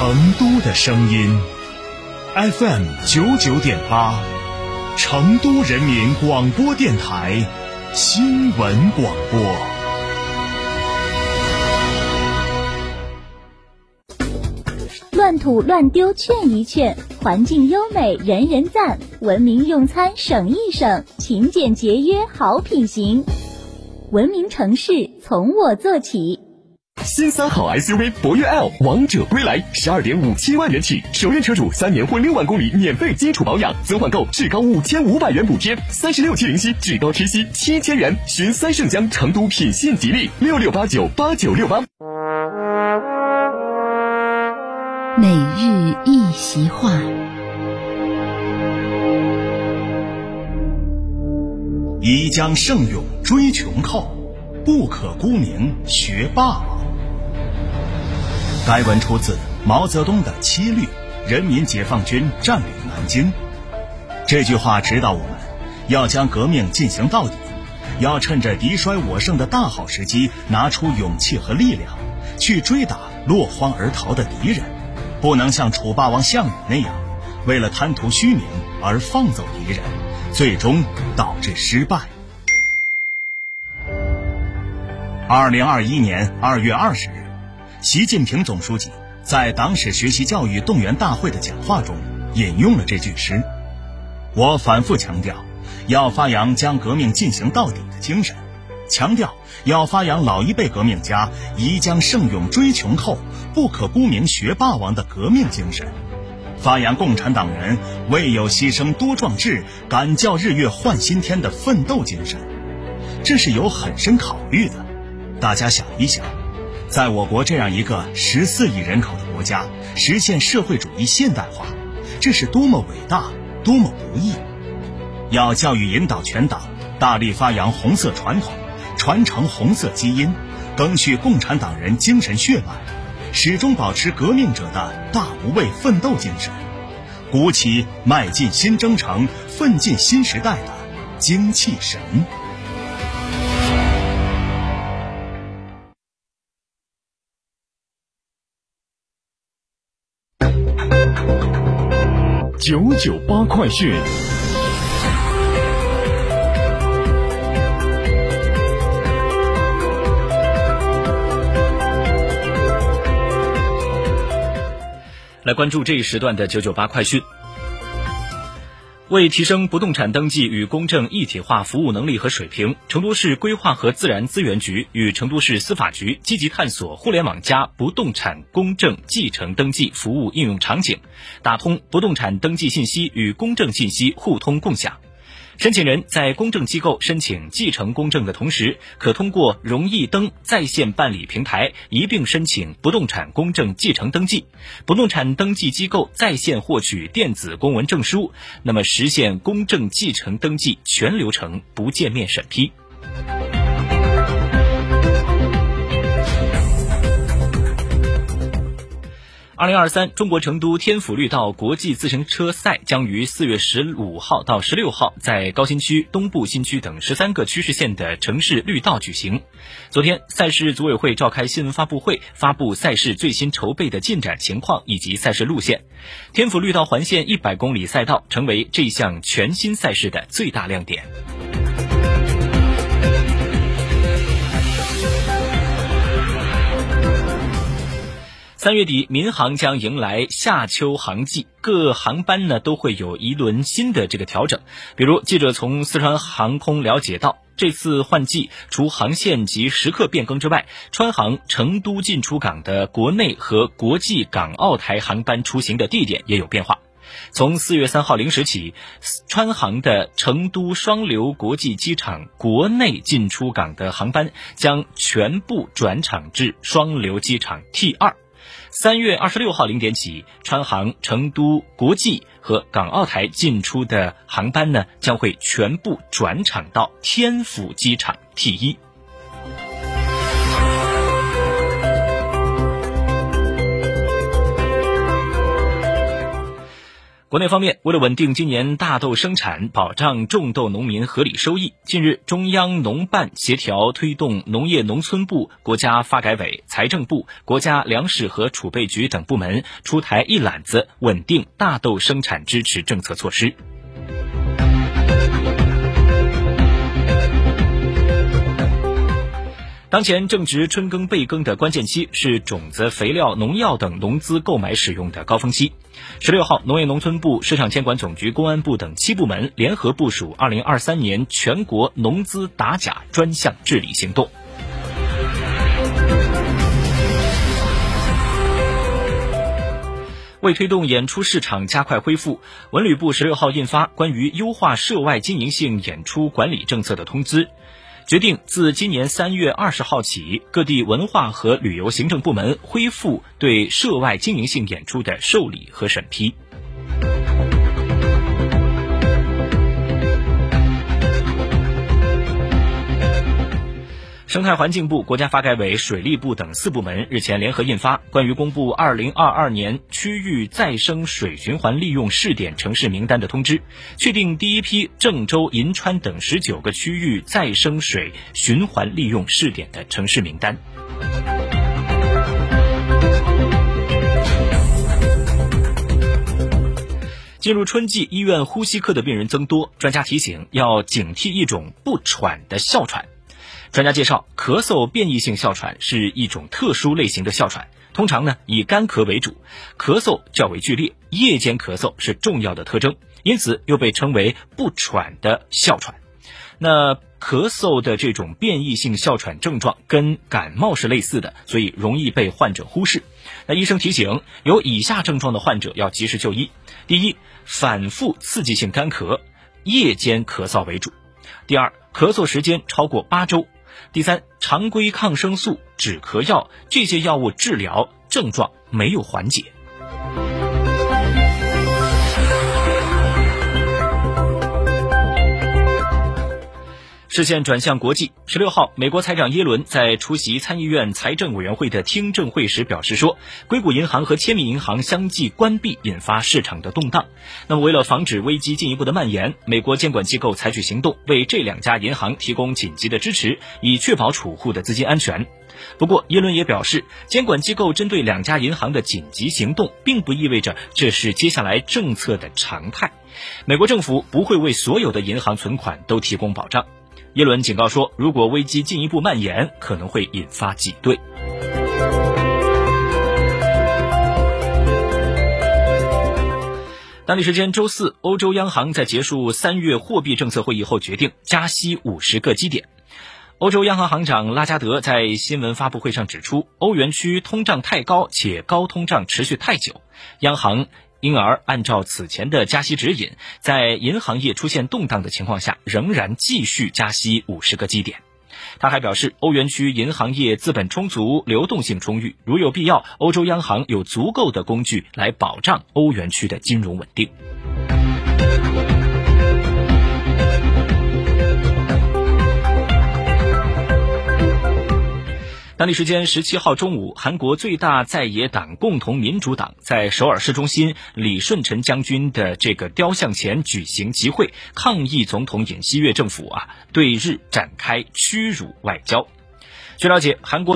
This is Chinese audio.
成都的声音，FM 九九点八，成都人民广播电台新闻广播。乱吐乱丢劝一劝，环境优美人人赞，文明用餐省一省，勤俭节约好品行。文明城市从我做起。新三好 SUV 博越 L 王者归来，十二点五七万元起，首任车主三年或六万公里免费基础保养，增换购至高五千五百元补贴，三十六期零息，至高贴息七千元。寻三圣江成都品信吉利六六八九八九六八。每日一席话，宜将胜勇追穷寇，不可沽名学霸王。该文出自毛泽东的《七律》，人民解放军占领南京。这句话指导我们，要将革命进行到底，要趁着敌衰我胜的大好时机，拿出勇气和力量，去追打落荒而逃的敌人，不能像楚霸王项羽那样，为了贪图虚名而放走敌人，最终导致失败。二零二一年二月二十日。习近平总书记在党史学习教育动员大会的讲话中引用了这句诗。我反复强调，要发扬将革命进行到底的精神，强调要发扬老一辈革命家宜将胜勇追穷寇，不可沽名学霸王的革命精神，发扬共产党人为有牺牲多壮志，敢叫日月换新天的奋斗精神。这是有很深考虑的。大家想一想。在我国这样一个十四亿人口的国家，实现社会主义现代化，这是多么伟大，多么不易！要教育引导全党，大力发扬红色传统，传承红色基因，赓续共产党人精神血脉，始终保持革命者的大无畏奋斗精神，鼓起迈进新征程、奋进新时代的精气神。九九八快讯。来关注这一时段的九九八快讯。为提升不动产登记与公证一体化服务能力和水平，成都市规划和自然资源局与成都市司法局积极探索“互联网加”不动产公证继承登记服务应用场景，打通不动产登记信息与公证信息互通共享。申请人在公证机构申请继承公证的同时，可通过容易登在线办理平台一并申请不动产公证继承登记，不动产登记机构在线获取电子公文证书，那么实现公证继承登记全流程不见面审批。二零二三中国成都天府绿道国际自行车赛将于四月十五号到十六号在高新区、东部新区等十三个区市县的城市绿道举行。昨天，赛事组委会召开新闻发布会，发布赛事最新筹备的进展情况以及赛事路线。天府绿道环线一百公里赛道成为这项全新赛事的最大亮点。三月底，民航将迎来夏秋航季，各航班呢都会有一轮新的这个调整。比如，记者从四川航空了解到，这次换季除航线及时刻变更之外，川航成都进出港的国内和国际港澳台航班出行的地点也有变化。从四月三号零时起，川航的成都双流国际机场国内进出港的航班将全部转场至双流机场 T 二。三月二十六号零点起，川航成都国际和港澳台进出的航班呢，将会全部转场到天府机场 T 一。国内方面，为了稳定今年大豆生产，保障种豆农民合理收益，近日，中央农办协调推动农业农村部、国家发改委、财政部、国家粮食和储备局等部门出台一揽子稳定大豆生产支持政策措施。当前正值春耕备耕的关键期，是种子、肥料、农药等农资购买使用的高峰期。十六号，农业农村部、市场监管总局、公安部等七部门联合部署二零二三年全国农资打假专项治理行动。为推动演出市场加快恢复，文旅部十六号印发关于优化涉外经营性演出管理政策的通知。决定自今年三月二十号起，各地文化和旅游行政部门恢复对涉外经营性演出的受理和审批。生态环境部、国家发改委、水利部等四部门日前联合印发关于公布二零二二年区域再生水循环利用试点城市名单的通知，确定第一批郑州、银川等十九个区域再生水循环利用试点的城市名单。进入春季，医院呼吸科的病人增多，专家提醒要警惕一种不喘的哮喘。专家介绍，咳嗽变异性哮喘是一种特殊类型的哮喘，通常呢以干咳为主，咳嗽较为剧烈，夜间咳嗽是重要的特征，因此又被称为不喘的哮喘。那咳嗽的这种变异性哮喘症状跟感冒是类似的，所以容易被患者忽视。那医生提醒，有以下症状的患者要及时就医：第一，反复刺激性干咳，夜间咳嗽为主；第二，咳嗽时间超过八周。第三，常规抗生素、止咳药这些药物治疗症状没有缓解。视线转向国际，十六号，美国财长耶伦在出席参议院财政委员会的听证会时表示说，硅谷银行和千名银行相继关闭，引发市场的动荡。那么，为了防止危机进一步的蔓延，美国监管机构采取行动，为这两家银行提供紧急的支持，以确保储户的资金安全。不过，耶伦也表示，监管机构针对两家银行的紧急行动，并不意味着这是接下来政策的常态。美国政府不会为所有的银行存款都提供保障。耶伦警告说，如果危机进一步蔓延，可能会引发挤兑。当地时间周四，欧洲央行在结束三月货币政策会议后，决定加息五十个基点。欧洲央行行长拉加德在新闻发布会上指出，欧元区通胀太高，且高通胀持续太久，央行。因而，按照此前的加息指引，在银行业出现动荡的情况下，仍然继续加息五十个基点。他还表示，欧元区银行业资本充足，流动性充裕，如有必要，欧洲央行有足够的工具来保障欧元区的金融稳定。当地时间十七号中午，韩国最大在野党共同民主党在首尔市中心李舜臣将军的这个雕像前举行集会，抗议总统尹锡悦政府啊对日展开屈辱外交。据了解，韩国。